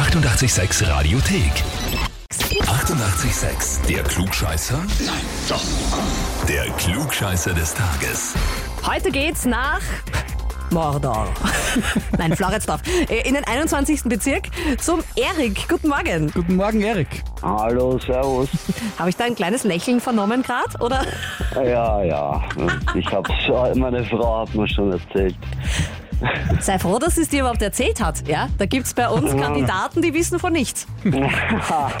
886 Radiothek. 88,6. Der Klugscheißer? Nein, doch. Der Klugscheißer des Tages. Heute geht's nach Mordor. Nein, Floridsdorf. Äh, In den 21. Bezirk zum Erik. Guten Morgen. Guten Morgen, Erik. Hallo, servus. Habe ich da ein kleines Lächeln vernommen gerade? Oder? Ja, ja. Ich hab's, meine Frau hat mir schon erzählt. Sei froh, dass es dir überhaupt erzählt hat. Ja, da gibt's bei uns Kandidaten, die wissen von nichts.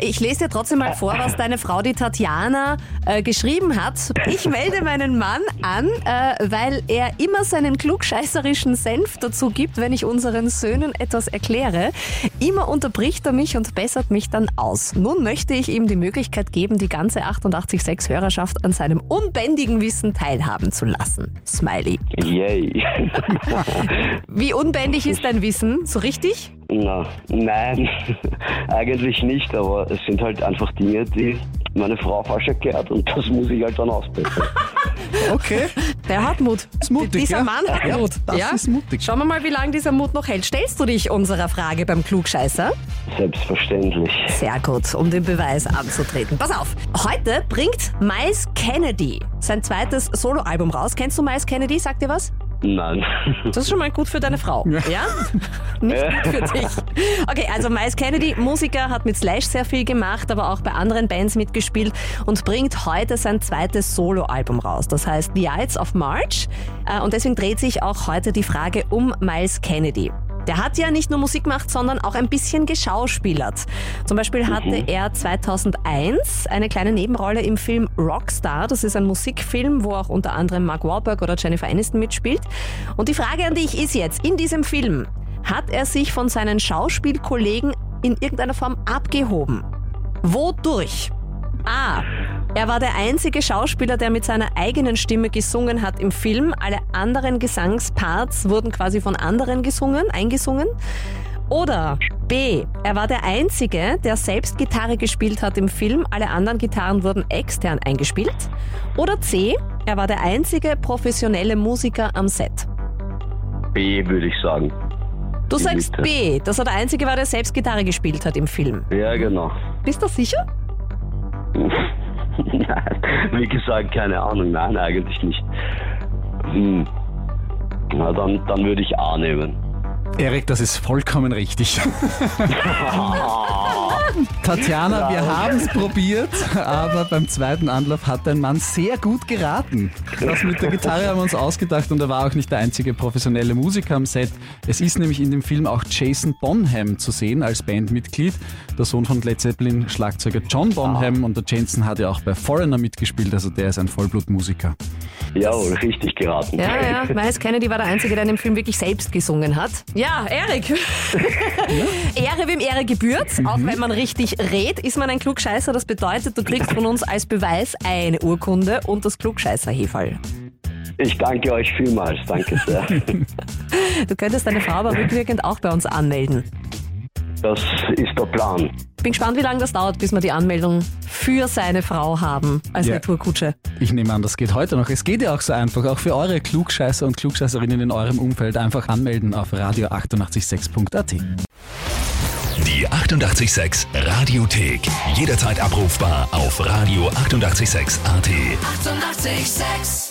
Ich lese dir trotzdem mal vor, was deine Frau, die Tatjana, äh, geschrieben hat. Ich melde meinen Mann an, äh, weil er immer seinen klugscheißerischen Senf dazu gibt, wenn ich unseren Söhnen etwas erkläre. Immer unterbricht er mich und bessert mich dann aus. Nun möchte ich ihm die Möglichkeit geben, die ganze 88.6 Hörerschaft an seinem unbändigen Wissen teilhaben zu lassen. Smiley. Yay. Wie unbändig ist dein Wissen? So richtig? Na, nein, eigentlich nicht, aber es sind halt einfach Dinge, die meine Frau falsch erklärt und das muss ich halt dann ausbessern. Okay, Der hat Mut. ist mutig, Dieser ja? Mann hat ja, Mut. Das ja? ist mutig. Schauen wir mal, wie lange dieser Mut noch hält. Stellst du dich unserer Frage beim Klugscheißer? Selbstverständlich. Sehr gut, um den Beweis anzutreten. Pass auf, heute bringt Miles Kennedy sein zweites Soloalbum raus. Kennst du Miles Kennedy? Sagt dir was? Nein. Das ist schon mal gut für deine Frau, ja? Nicht gut für dich. Okay, also Miles Kennedy, Musiker, hat mit Slash sehr viel gemacht, aber auch bei anderen Bands mitgespielt und bringt heute sein zweites Soloalbum raus. Das heißt The Ides of March. Äh, Und deswegen dreht sich auch heute die Frage um Miles Kennedy. Der hat ja nicht nur Musik gemacht, sondern auch ein bisschen geschauspielert. Zum Beispiel hatte er 2001 eine kleine Nebenrolle im Film Rockstar. Das ist ein Musikfilm, wo auch unter anderem Mark Wahlberg oder Jennifer Aniston mitspielt. Und die Frage an dich ist jetzt, in diesem Film, hat er sich von seinen Schauspielkollegen in irgendeiner Form abgehoben? Wodurch? A. Er war der einzige Schauspieler, der mit seiner eigenen Stimme gesungen hat im Film. Alle anderen Gesangsparts wurden quasi von anderen gesungen, eingesungen. Oder B. Er war der einzige, der selbst Gitarre gespielt hat im Film. Alle anderen Gitarren wurden extern eingespielt. Oder C. Er war der einzige professionelle Musiker am Set. B würde ich sagen. Du Die sagst Mitte. B, dass er der einzige war, der selbst Gitarre gespielt hat im Film. Ja, genau. Bist du sicher? Nein, wie gesagt, keine Ahnung. Nein, eigentlich nicht. Hm. Na, dann, dann würde ich A nehmen. Erik, das ist vollkommen richtig. Tatjana, wir haben es probiert, aber beim zweiten Anlauf hat dein Mann sehr gut geraten. Das mit der Gitarre haben wir uns ausgedacht und er war auch nicht der einzige professionelle Musiker am Set. Es ist nämlich in dem Film auch Jason Bonham zu sehen als Bandmitglied, der Sohn von Led Zeppelin Schlagzeuger John Bonham und der Jensen hat ja auch bei Foreigner mitgespielt, also der ist ein Vollblutmusiker. Ja, richtig geraten. Ja, ja. Miles Kennedy war der Einzige, der in dem Film wirklich selbst gesungen hat. Ja, Erik. Ehre wem Ehre gebührt. Auch wenn man richtig redet, ist man ein Klugscheißer. Das bedeutet, du kriegst von uns als Beweis eine Urkunde und das Klugscheißer-Heferl. Ich danke euch vielmals. Danke sehr. Du könntest deine Frau aber rückwirkend auch bei uns anmelden. Das ist der Plan. Bin gespannt, wie lange das dauert, bis wir die Anmeldung für seine Frau haben als Ja. Retourkutsche. Ich nehme an, das geht heute noch. Es geht ja auch so einfach, auch für eure Klugscheißer und Klugscheißerinnen in eurem Umfeld einfach anmelden auf radio886.at. Die 88,6 Radiothek. Jederzeit abrufbar auf radio886.at. 88,6. Eighty-eight, sex.